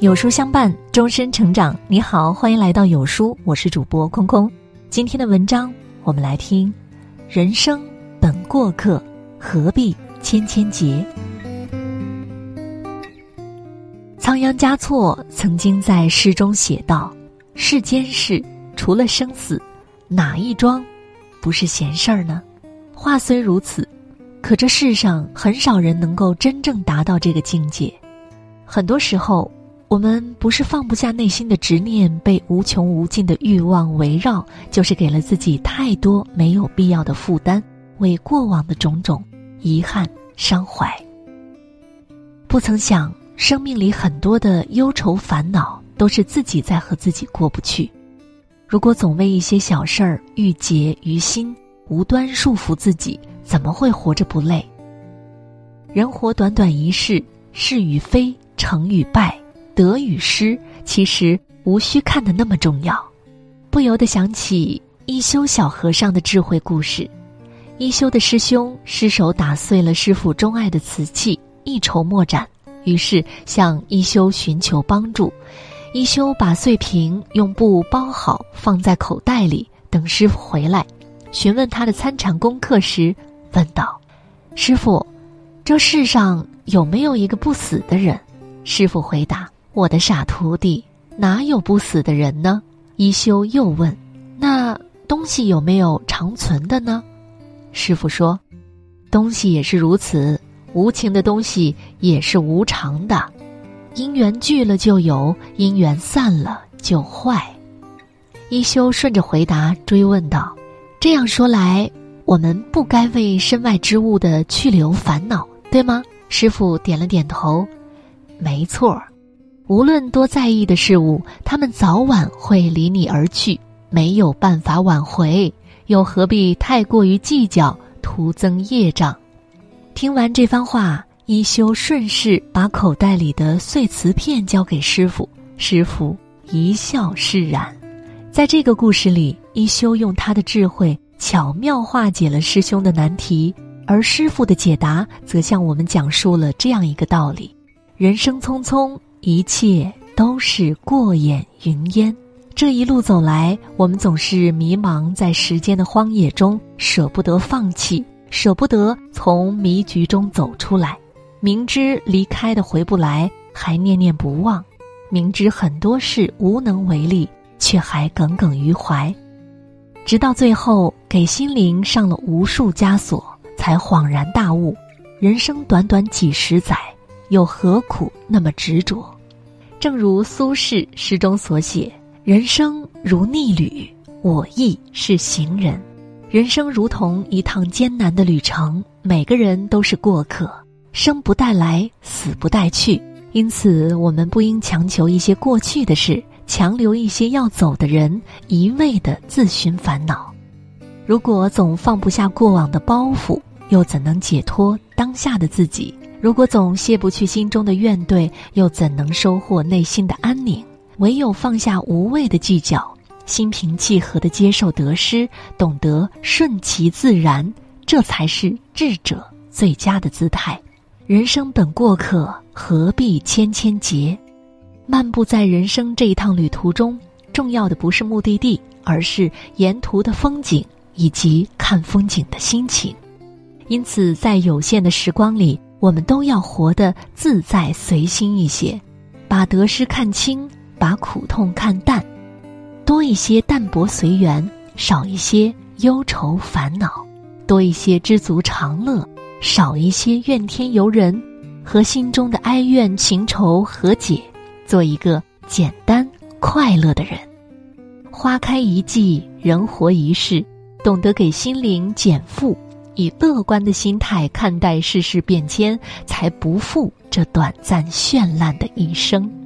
有书相伴，终身成长。你好，欢迎来到有书，我是主播空空。今天的文章，我们来听：人生本过客，何必千千结？仓央嘉措曾经在诗中写道：“世间事，除了生死，哪一桩不是闲事儿呢？”话虽如此，可这世上很少人能够真正达到这个境界。很多时候。我们不是放不下内心的执念，被无穷无尽的欲望围绕，就是给了自己太多没有必要的负担，为过往的种种遗憾伤怀。不曾想，生命里很多的忧愁烦恼，都是自己在和自己过不去。如果总为一些小事儿郁结于心，无端束缚自己，怎么会活着不累？人活短短一世，是与非，成与败。得与失，其实无需看得那么重要。不由得想起一休小和尚的智慧故事。一休的师兄失手打碎了师傅钟爱的瓷器，一筹莫展，于是向一休寻求帮助。一休把碎瓶用布包好，放在口袋里，等师傅回来，询问他的参禅功课时，问道：“师傅，这世上有没有一个不死的人？”师傅回答。我的傻徒弟，哪有不死的人呢？一休又问：“那东西有没有长存的呢？”师傅说：“东西也是如此，无情的东西也是无常的。因缘聚了就有，因缘散了就坏。”一休顺着回答追问道：“这样说来，我们不该为身外之物的去留烦恼，对吗？”师傅点了点头：“没错。”无论多在意的事物，他们早晚会离你而去，没有办法挽回，又何必太过于计较，徒增业障？听完这番话，一休顺势把口袋里的碎瓷片交给师傅，师傅一笑释然。在这个故事里，一休用他的智慧巧妙化解了师兄的难题，而师傅的解答则向我们讲述了这样一个道理：人生匆匆。一切都是过眼云烟，这一路走来，我们总是迷茫在时间的荒野中，舍不得放弃，舍不得从迷局中走出来。明知离开的回不来，还念念不忘；明知很多事无能为力，却还耿耿于怀。直到最后，给心灵上了无数枷锁，才恍然大悟：人生短短几十载。又何苦那么执着？正如苏轼诗中所写：“人生如逆旅，我亦是行人。人生如同一趟艰难的旅程，每个人都是过客，生不带来，死不带去。因此，我们不应强求一些过去的事，强留一些要走的人，一味的自寻烦恼。如果总放不下过往的包袱，又怎能解脱当下的自己？”如果总卸不去心中的怨怼，又怎能收获内心的安宁？唯有放下无谓的计较，心平气和的接受得失，懂得顺其自然，这才是智者最佳的姿态。人生本过客，何必千千结？漫步在人生这一趟旅途中，重要的不是目的地，而是沿途的风景以及看风景的心情。因此，在有限的时光里。我们都要活得自在随心一些，把得失看清，把苦痛看淡，多一些淡泊随缘，少一些忧愁烦恼，多一些知足常乐，少一些怨天尤人，和心中的哀怨情仇和解，做一个简单快乐的人。花开一季，人活一世，懂得给心灵减负。以乐观的心态看待世事变迁，才不负这短暂绚烂的一生。